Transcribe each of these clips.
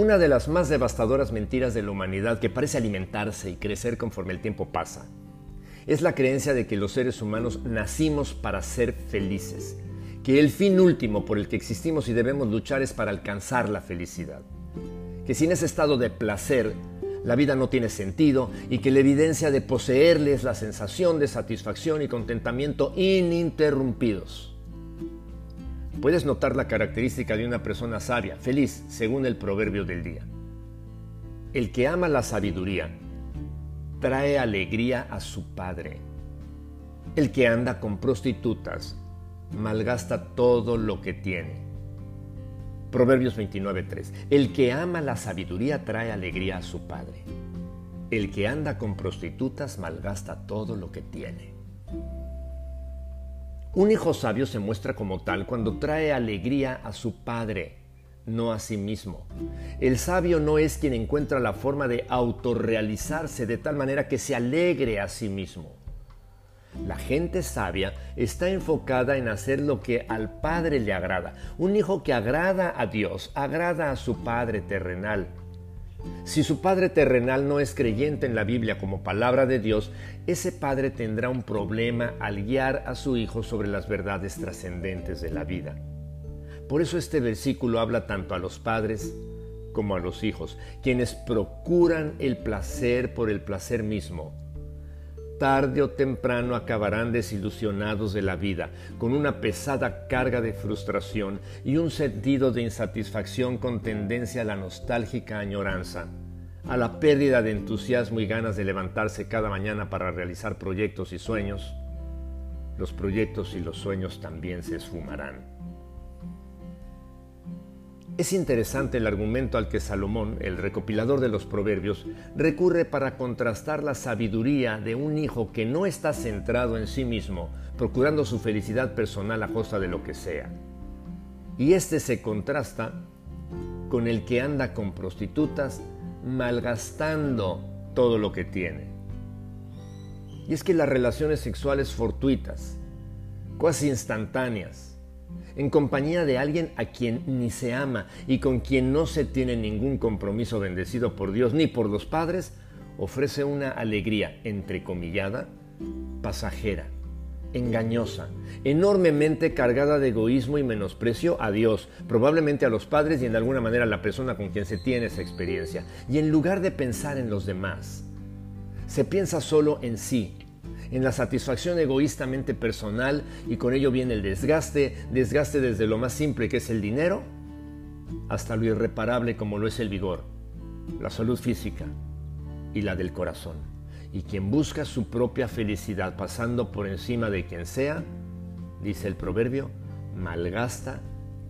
una de las más devastadoras mentiras de la humanidad que parece alimentarse y crecer conforme el tiempo pasa es la creencia de que los seres humanos nacimos para ser felices, que el fin último por el que existimos y debemos luchar es para alcanzar la felicidad, que sin ese estado de placer la vida no tiene sentido y que la evidencia de poseerle es la sensación de satisfacción y contentamiento ininterrumpidos. Puedes notar la característica de una persona sabia, feliz, según el proverbio del día. El que ama la sabiduría trae alegría a su padre. El que anda con prostitutas malgasta todo lo que tiene. Proverbios 29:3. El que ama la sabiduría trae alegría a su padre. El que anda con prostitutas malgasta todo lo que tiene. Un hijo sabio se muestra como tal cuando trae alegría a su padre, no a sí mismo. El sabio no es quien encuentra la forma de autorrealizarse de tal manera que se alegre a sí mismo. La gente sabia está enfocada en hacer lo que al Padre le agrada. Un hijo que agrada a Dios, agrada a su Padre terrenal. Si su Padre terrenal no es creyente en la Biblia como palabra de Dios, ese Padre tendrá un problema al guiar a su Hijo sobre las verdades trascendentes de la vida. Por eso este versículo habla tanto a los padres como a los hijos, quienes procuran el placer por el placer mismo tarde o temprano acabarán desilusionados de la vida, con una pesada carga de frustración y un sentido de insatisfacción con tendencia a la nostálgica añoranza, a la pérdida de entusiasmo y ganas de levantarse cada mañana para realizar proyectos y sueños. Los proyectos y los sueños también se esfumarán. Es interesante el argumento al que Salomón, el recopilador de los proverbios, recurre para contrastar la sabiduría de un hijo que no está centrado en sí mismo, procurando su felicidad personal a costa de lo que sea. Y este se contrasta con el que anda con prostitutas malgastando todo lo que tiene. Y es que las relaciones sexuales fortuitas, casi instantáneas, en compañía de alguien a quien ni se ama y con quien no se tiene ningún compromiso bendecido por Dios ni por los padres, ofrece una alegría entrecomillada, pasajera, engañosa, enormemente cargada de egoísmo y menosprecio a Dios, probablemente a los padres y en alguna manera a la persona con quien se tiene esa experiencia. Y en lugar de pensar en los demás, se piensa solo en sí, en la satisfacción egoístamente personal y con ello viene el desgaste, desgaste desde lo más simple que es el dinero hasta lo irreparable como lo es el vigor, la salud física y la del corazón. Y quien busca su propia felicidad pasando por encima de quien sea, dice el proverbio, malgasta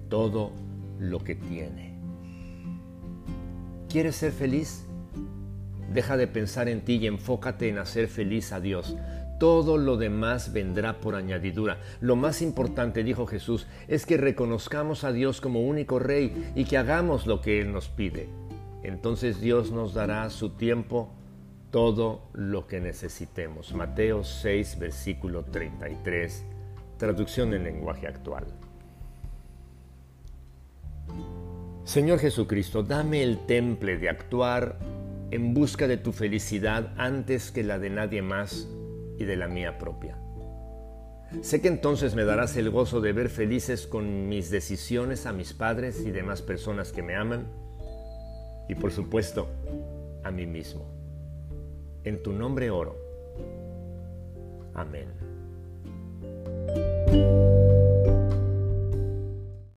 todo lo que tiene. ¿Quieres ser feliz? Deja de pensar en ti y enfócate en hacer feliz a Dios. Todo lo demás vendrá por añadidura. Lo más importante, dijo Jesús, es que reconozcamos a Dios como único Rey y que hagamos lo que Él nos pide. Entonces Dios nos dará a su tiempo todo lo que necesitemos. Mateo 6, versículo 33, traducción en lenguaje actual. Señor Jesucristo, dame el temple de actuar en busca de tu felicidad antes que la de nadie más y de la mía propia. Sé que entonces me darás el gozo de ver felices con mis decisiones a mis padres y demás personas que me aman y por supuesto a mí mismo. En tu nombre oro. Amén.